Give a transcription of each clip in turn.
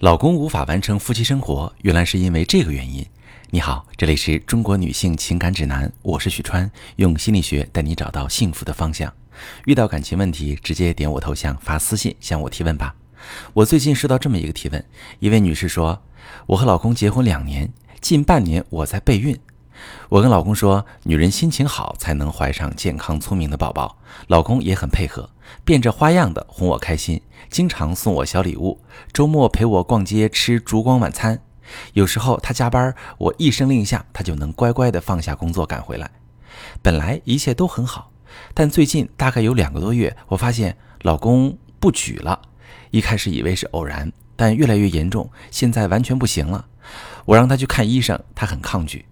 老公无法完成夫妻生活，原来是因为这个原因。你好，这里是中国女性情感指南，我是许川，用心理学带你找到幸福的方向。遇到感情问题，直接点我头像发私信向我提问吧。我最近收到这么一个提问，一位女士说：“我和老公结婚两年，近半年我在备孕。我跟老公说，女人心情好才能怀上健康聪明的宝宝，老公也很配合，变着花样的哄我开心。”经常送我小礼物，周末陪我逛街吃烛光晚餐。有时候他加班，我一声令下，他就能乖乖的放下工作赶回来。本来一切都很好，但最近大概有两个多月，我发现老公不举了。一开始以为是偶然，但越来越严重，现在完全不行了。我让他去看医生，他很抗拒。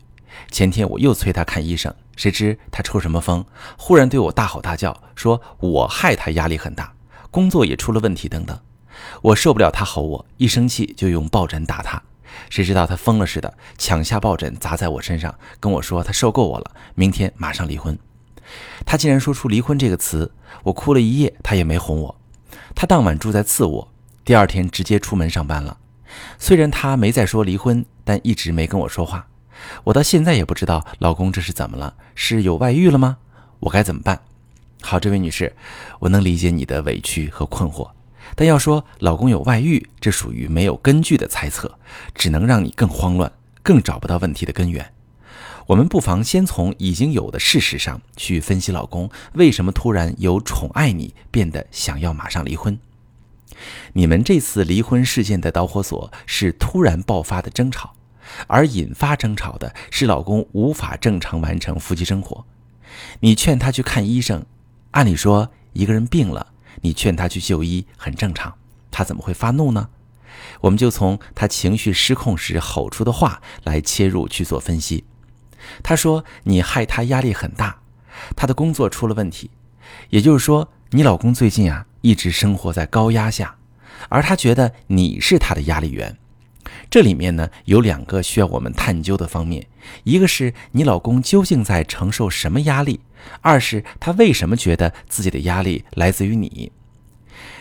前天我又催他看医生，谁知他抽什么风，忽然对我大吼大叫，说我害他压力很大。工作也出了问题，等等，我受不了他吼我，一生气就用抱枕打他。谁知道他疯了似的抢下抱枕砸在我身上，跟我说他受够我了，明天马上离婚。他竟然说出离婚这个词，我哭了一夜，他也没哄我。他当晚住在次卧，第二天直接出门上班了。虽然他没再说离婚，但一直没跟我说话。我到现在也不知道老公这是怎么了，是有外遇了吗？我该怎么办？好，这位女士，我能理解你的委屈和困惑，但要说老公有外遇，这属于没有根据的猜测，只能让你更慌乱，更找不到问题的根源。我们不妨先从已经有的事实上去分析老公为什么突然由宠爱你变得想要马上离婚。你们这次离婚事件的导火索是突然爆发的争吵，而引发争吵的是老公无法正常完成夫妻生活。你劝他去看医生。按理说，一个人病了，你劝他去就医很正常，他怎么会发怒呢？我们就从他情绪失控时吼出的话来切入去做分析。他说：“你害他压力很大，他的工作出了问题。”也就是说，你老公最近啊一直生活在高压下，而他觉得你是他的压力源。这里面呢有两个需要我们探究的方面，一个是你老公究竟在承受什么压力。二是他为什么觉得自己的压力来自于你？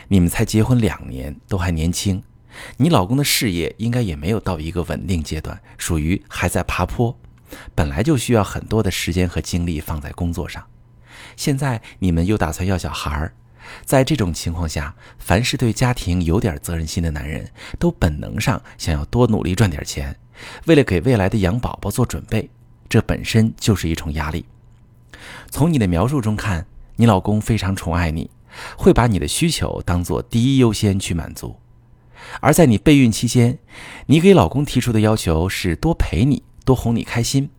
你们才结婚两年，都还年轻，你老公的事业应该也没有到一个稳定阶段，属于还在爬坡，本来就需要很多的时间和精力放在工作上。现在你们又打算要小孩儿，在这种情况下，凡是对家庭有点责任心的男人，都本能上想要多努力赚点钱，为了给未来的养宝宝做准备，这本身就是一种压力。从你的描述中看，你老公非常宠爱你，会把你的需求当做第一优先去满足。而在你备孕期间，你给老公提出的要求是多陪你，多哄你开心，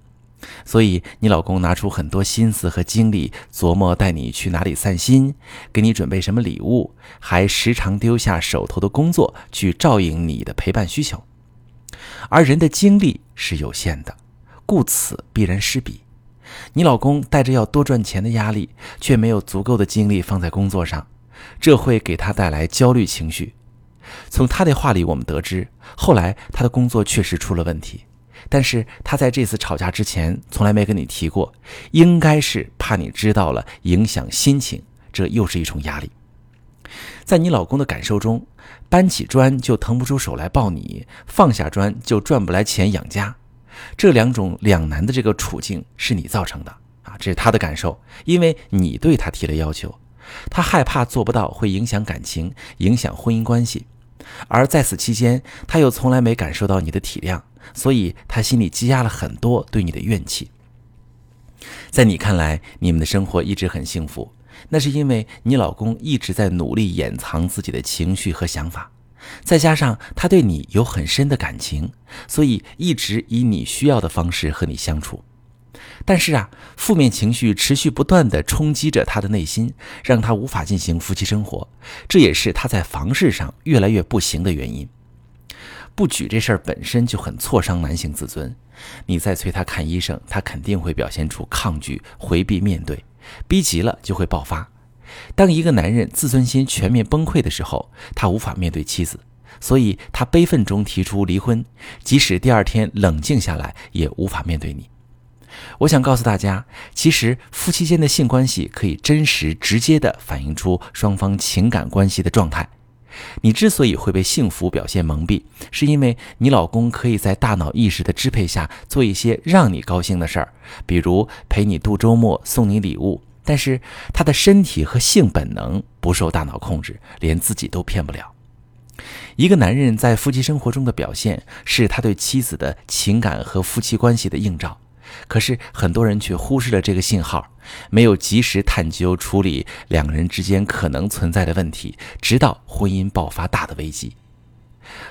所以你老公拿出很多心思和精力琢磨带你去哪里散心，给你准备什么礼物，还时常丢下手头的工作去照应你的陪伴需求。而人的精力是有限的，故此必然失彼。你老公带着要多赚钱的压力，却没有足够的精力放在工作上，这会给他带来焦虑情绪。从他的话里，我们得知，后来他的工作确实出了问题，但是他在这次吵架之前从来没跟你提过，应该是怕你知道了影响心情，这又是一重压力。在你老公的感受中，搬起砖就腾不出手来抱你，放下砖就赚不来钱养家。这两种两难的这个处境是你造成的啊，这是他的感受，因为你对他提了要求，他害怕做不到会影响感情、影响婚姻关系，而在此期间他又从来没感受到你的体谅，所以他心里积压了很多对你的怨气。在你看来，你们的生活一直很幸福，那是因为你老公一直在努力掩藏自己的情绪和想法。再加上他对你有很深的感情，所以一直以你需要的方式和你相处。但是啊，负面情绪持续不断地冲击着他的内心，让他无法进行夫妻生活。这也是他在房事上越来越不行的原因。不举这事儿本身就很挫伤男性自尊，你再催他看医生，他肯定会表现出抗拒、回避面对，逼急了就会爆发。当一个男人自尊心全面崩溃的时候，他无法面对妻子，所以他悲愤中提出离婚。即使第二天冷静下来，也无法面对你。我想告诉大家，其实夫妻间的性关系可以真实直接地反映出双方情感关系的状态。你之所以会被幸福表现蒙蔽，是因为你老公可以在大脑意识的支配下做一些让你高兴的事儿，比如陪你度周末、送你礼物。但是他的身体和性本能不受大脑控制，连自己都骗不了。一个男人在夫妻生活中的表现，是他对妻子的情感和夫妻关系的映照。可是很多人却忽视了这个信号，没有及时探究处理两个人之间可能存在的问题，直到婚姻爆发大的危机。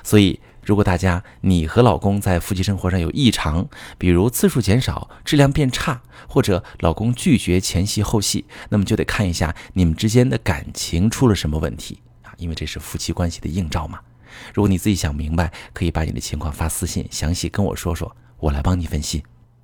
所以，如果大家你和老公在夫妻生活上有异常，比如次数减少、质量变差，或者老公拒绝前戏后戏，那么就得看一下你们之间的感情出了什么问题啊，因为这是夫妻关系的映照嘛。如果你自己想明白，可以把你的情况发私信，详细跟我说说，我来帮你分析。